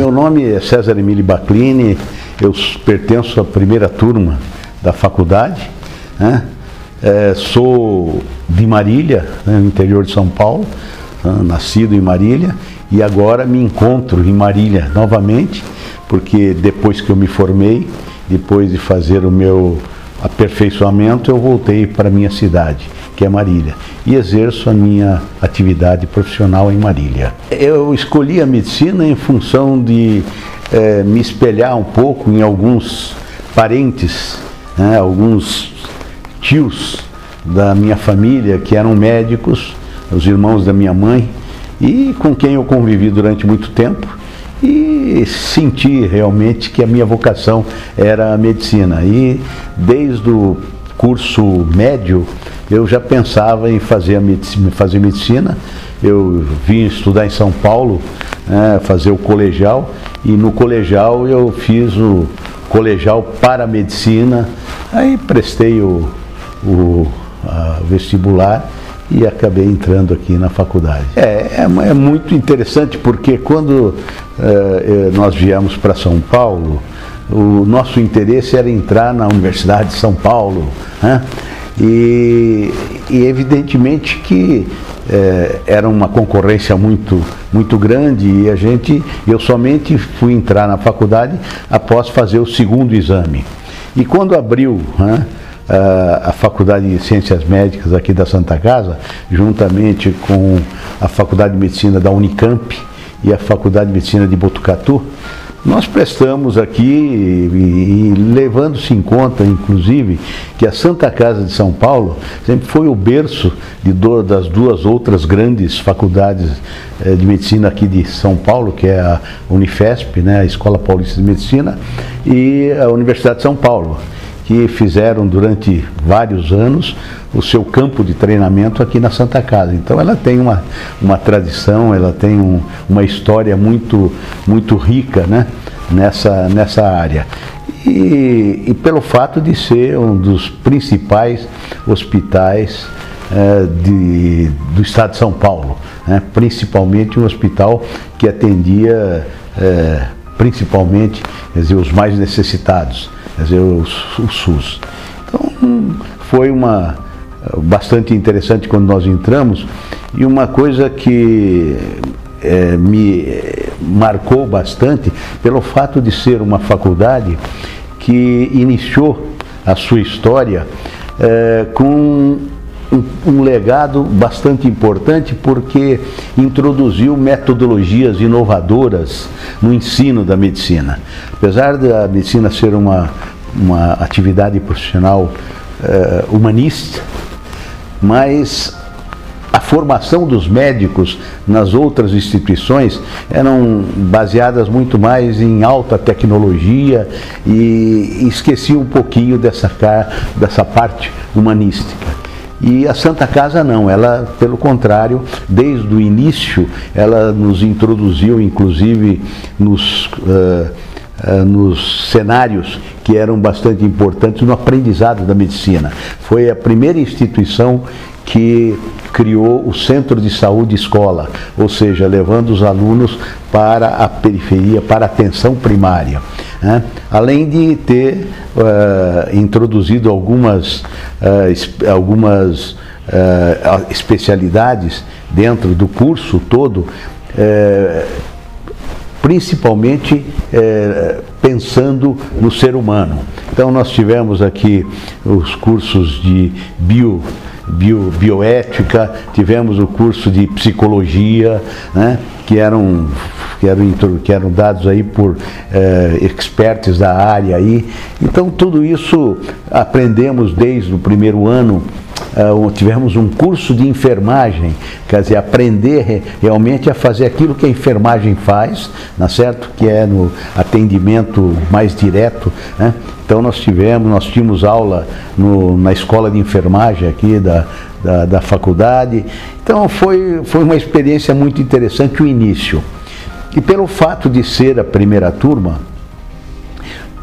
Meu nome é César Emílio Baclini, eu pertenço à primeira turma da faculdade, né? é, sou de Marília, né, no interior de São Paulo, né, nascido em Marília, e agora me encontro em Marília novamente, porque depois que eu me formei, depois de fazer o meu aperfeiçoamento, eu voltei para minha cidade, que é Marília, e exerço a minha atividade profissional em Marília. Eu escolhi a medicina em função de é, me espelhar um pouco em alguns parentes, né, alguns tios da minha família que eram médicos, os irmãos da minha mãe, e com quem eu convivi durante muito tempo e senti realmente que a minha vocação era a medicina. E desde o curso médio eu já pensava em fazer, medicina, fazer medicina. Eu vim estudar em São Paulo, né, fazer o colegial, e no colegial eu fiz o colegial para medicina, aí prestei o, o vestibular e acabei entrando aqui na faculdade. É, é, é muito interessante porque quando é, nós viemos para São Paulo, o nosso interesse era entrar na Universidade de São Paulo. Né? E, e, evidentemente que é, era uma concorrência muito, muito grande e a gente, eu somente fui entrar na faculdade após fazer o segundo exame. E quando abriu né, a Faculdade de Ciências Médicas aqui da Santa Casa, juntamente com a Faculdade de Medicina da Unicamp e a Faculdade de Medicina de Botucatu, nós prestamos aqui e, e levando-se em conta, inclusive, que a Santa Casa de São Paulo sempre foi o berço de das duas outras grandes faculdades eh, de medicina aqui de São Paulo, que é a Unifesp, né, a Escola Paulista de Medicina, e a Universidade de São Paulo que fizeram durante vários anos o seu campo de treinamento aqui na Santa Casa. Então ela tem uma, uma tradição, ela tem um, uma história muito, muito rica né, nessa, nessa área. E, e, pelo fato de ser um dos principais hospitais é, de, do estado de São Paulo, né, principalmente um hospital que atendia é, principalmente dizer, os mais necessitados quer dizer, o, o SUS. Então, foi uma bastante interessante quando nós entramos e uma coisa que é, me marcou bastante pelo fato de ser uma faculdade que iniciou a sua história é, com um, um, legado bastante importante porque introduziu metodologias inovadoras no ensino da medicina. Apesar da medicina ser uma, uma atividade profissional uh, humanista, mas a formação dos médicos nas outras instituições eram baseadas muito mais em alta tecnologia e esqueci um pouquinho dessa, dessa parte humanística. E a Santa Casa não, ela, pelo contrário, desde o início, ela nos introduziu, inclusive, nos, uh, nos cenários que eram bastante importantes no aprendizado da medicina. Foi a primeira instituição que criou o Centro de Saúde Escola, ou seja, levando os alunos para a periferia, para a atenção primária. Né? Além de ter uh, introduzido algumas, uh, algumas uh, especialidades dentro do curso todo, principalmente pensando no ser humano. Então nós tivemos aqui os cursos de bio bio, bioética, tivemos o curso de psicologia, né, que, eram, que, eram, que eram dados aí por eh, experts da área aí. Então tudo isso aprendemos desde o primeiro ano Uh, tivemos um curso de enfermagem, quer dizer, aprender realmente a fazer aquilo que a enfermagem faz, é certo? Que é no atendimento mais direto, né? Então nós tivemos, nós tínhamos aula no, na escola de enfermagem aqui da, da, da, faculdade. Então foi, foi uma experiência muito interessante o início. E pelo fato de ser a primeira turma,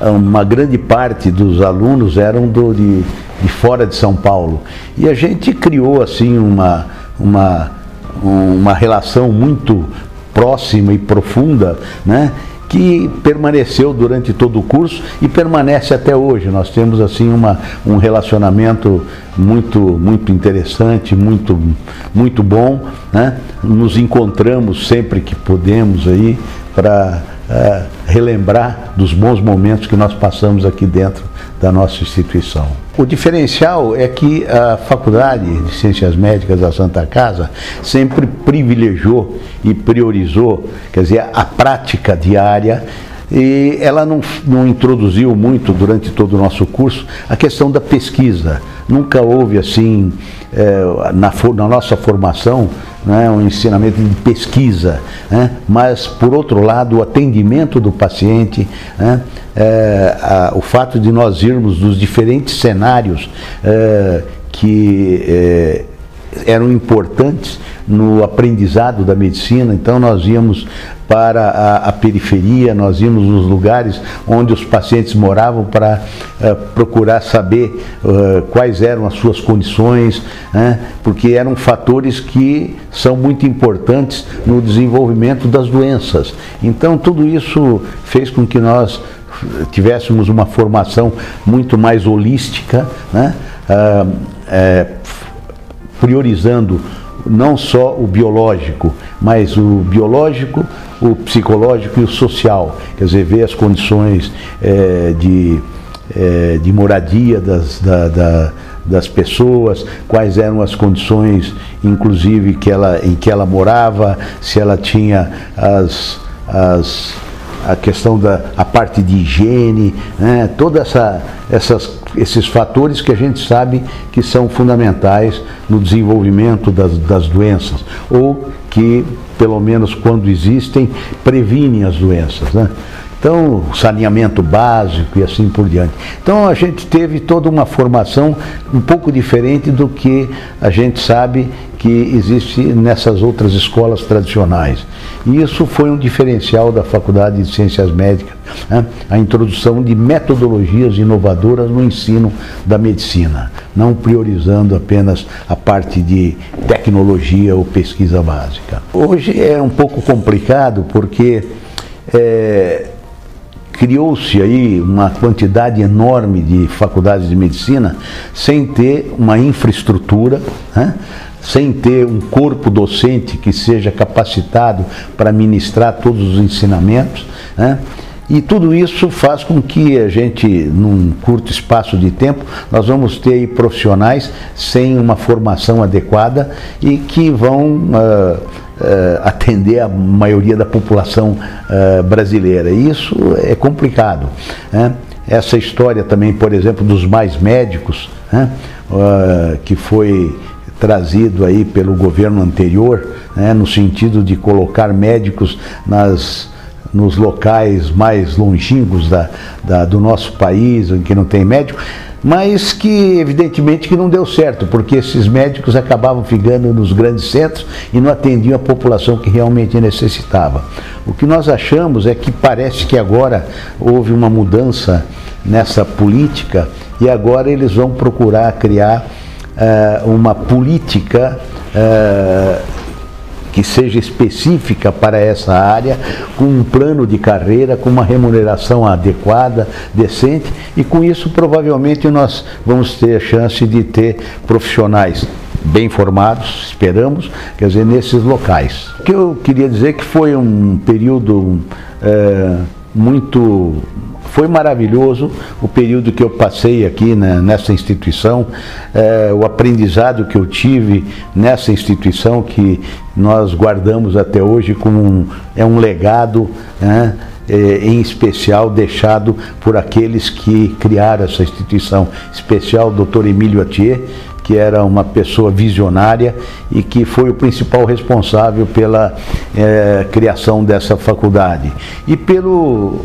uma grande parte dos alunos eram do, de, de fora de São Paulo. E a gente criou assim uma, uma, uma relação muito próxima e profunda, né? que permaneceu durante todo o curso e permanece até hoje. Nós temos assim uma, um relacionamento muito muito interessante, muito muito bom, né? Nos encontramos sempre que podemos aí para uh, relembrar dos bons momentos que nós passamos aqui dentro da nossa instituição. O diferencial é que a Faculdade de Ciências Médicas da Santa Casa sempre privilegiou e priorizou, quer dizer, a prática diária e ela não, não introduziu muito durante todo o nosso curso a questão da pesquisa. Nunca houve assim, é, na, na, nossa formação, né, um ensinamento de pesquisa, né, mas por outro lado o atendimento do paciente, né, é, a, o fato de nós irmos dos diferentes cenários é, que é, eram importantes no aprendizado da medicina, então nós íamos para a, a, periferia, nós íamos nos lugares onde os pacientes moravam para uh, procurar saber uh, quais eram as suas condições, né? porque eram fatores que são muito importantes no desenvolvimento das doenças. Então tudo isso fez com que nós tivéssemos uma formação muito mais holística, né? Uh, priorizando não só o biológico, mas o biológico, o psicológico e o social. Quer dizer, ver as condições é, de, é, de moradia das, da, da, das pessoas, quais eram as condições, inclusive, que ela, em que ela morava, se ela tinha as, as a questão da a parte de higiene, né? toda essa, essas, esses fatores que a gente sabe que são fundamentais no desenvolvimento das, das doenças, ou que, pelo menos quando existem, previnem as doenças. Né? Então, saneamento básico e assim por diante. Então, a gente teve toda uma formação um pouco diferente do que a gente sabe que existe nessas outras escolas tradicionais. E isso foi um diferencial da Faculdade de Ciências Médicas, né? a introdução de metodologias inovadoras no ensino da medicina, não priorizando apenas a parte de tecnologia ou pesquisa básica. Hoje é um pouco complicado porque é, criou-se aí uma quantidade enorme de faculdades de medicina sem ter uma infraestrutura, né? sem ter um corpo docente que seja capacitado para ministrar todos os ensinamentos. Né? E tudo isso faz com que a gente, num curto espaço de tempo, nós vamos ter profissionais sem uma formação adequada e que vão uh, atender a maioria da população uh, brasileira. Isso é complicado. Né? Essa história também, por exemplo, dos mais médicos, né? que foi trazido aí pelo governo anterior, né, no sentido de colocar médicos nas, nos locais mais longínquos da, da, do nosso país, em que não tem médico, mas que evidentemente que não deu certo, porque esses médicos acabavam ficando nos grandes centros e não atendiam a população que realmente necessitava. O que nós achamos é que parece que agora houve uma mudança nessa política e agora eles vão procurar criar uh, uma política uh, que seja específica para essa área, com um plano de carreira, com uma remuneração adequada, decente, e com isso provavelmente nós vamos ter a chance de ter profissionais bem formados, esperamos, quer dizer, nesses locais. O que eu queria dizer que foi um período é, muito foi maravilhoso o período que eu passei aqui nessa instituição, é, o aprendizado que eu tive nessa instituição que nós guardamos até hoje como um, é um legado. Né, é, em especial deixado por aqueles que criaram essa instituição, especial o Dr. Emílio Atier, que era uma pessoa visionária e que foi o principal responsável pela é, criação dessa faculdade. E pelo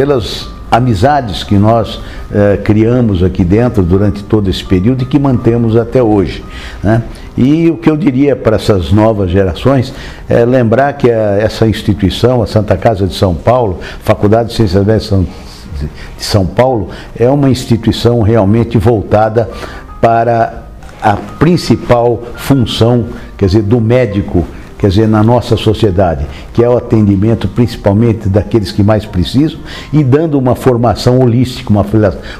pelas amizades que nós eh, criamos aqui dentro durante todo esse período e que mantemos até hoje. Né? E o que eu diria para essas novas gerações é lembrar que a, essa instituição, a Santa Casa de São Paulo, Faculdade de Ciências Médicas de São Paulo, é uma instituição realmente voltada para a principal função, quer dizer, do médico quer dizer, na nossa sociedade, que é o atendimento principalmente daqueles que mais precisam, e dando uma formação holística, uma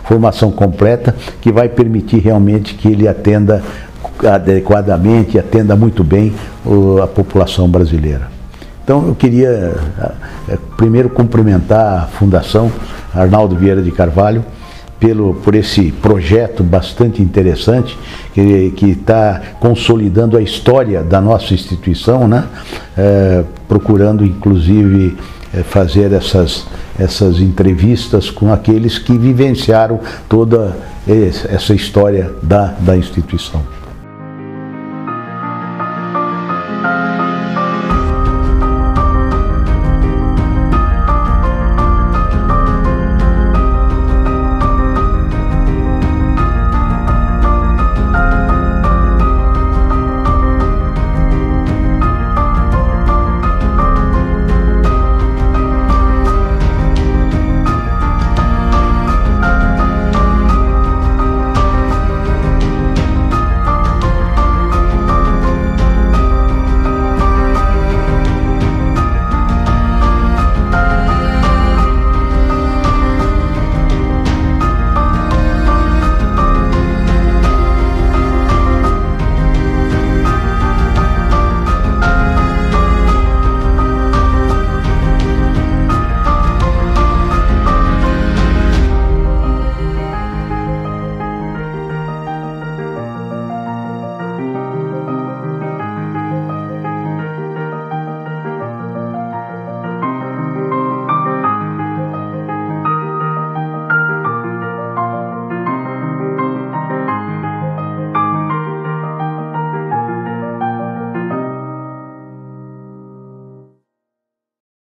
formação completa, que vai permitir realmente que ele atenda adequadamente, atenda muito bem a população brasileira. Então eu queria eh, primeiro cumprimentar a Fundação Arnaldo Vieira de Carvalho pelo, por esse projeto bastante interessante que está consolidando a história da nossa instituição, né? É, procurando inclusive é, fazer essas, essas entrevistas com aqueles que vivenciaram toda essa história da, da instituição.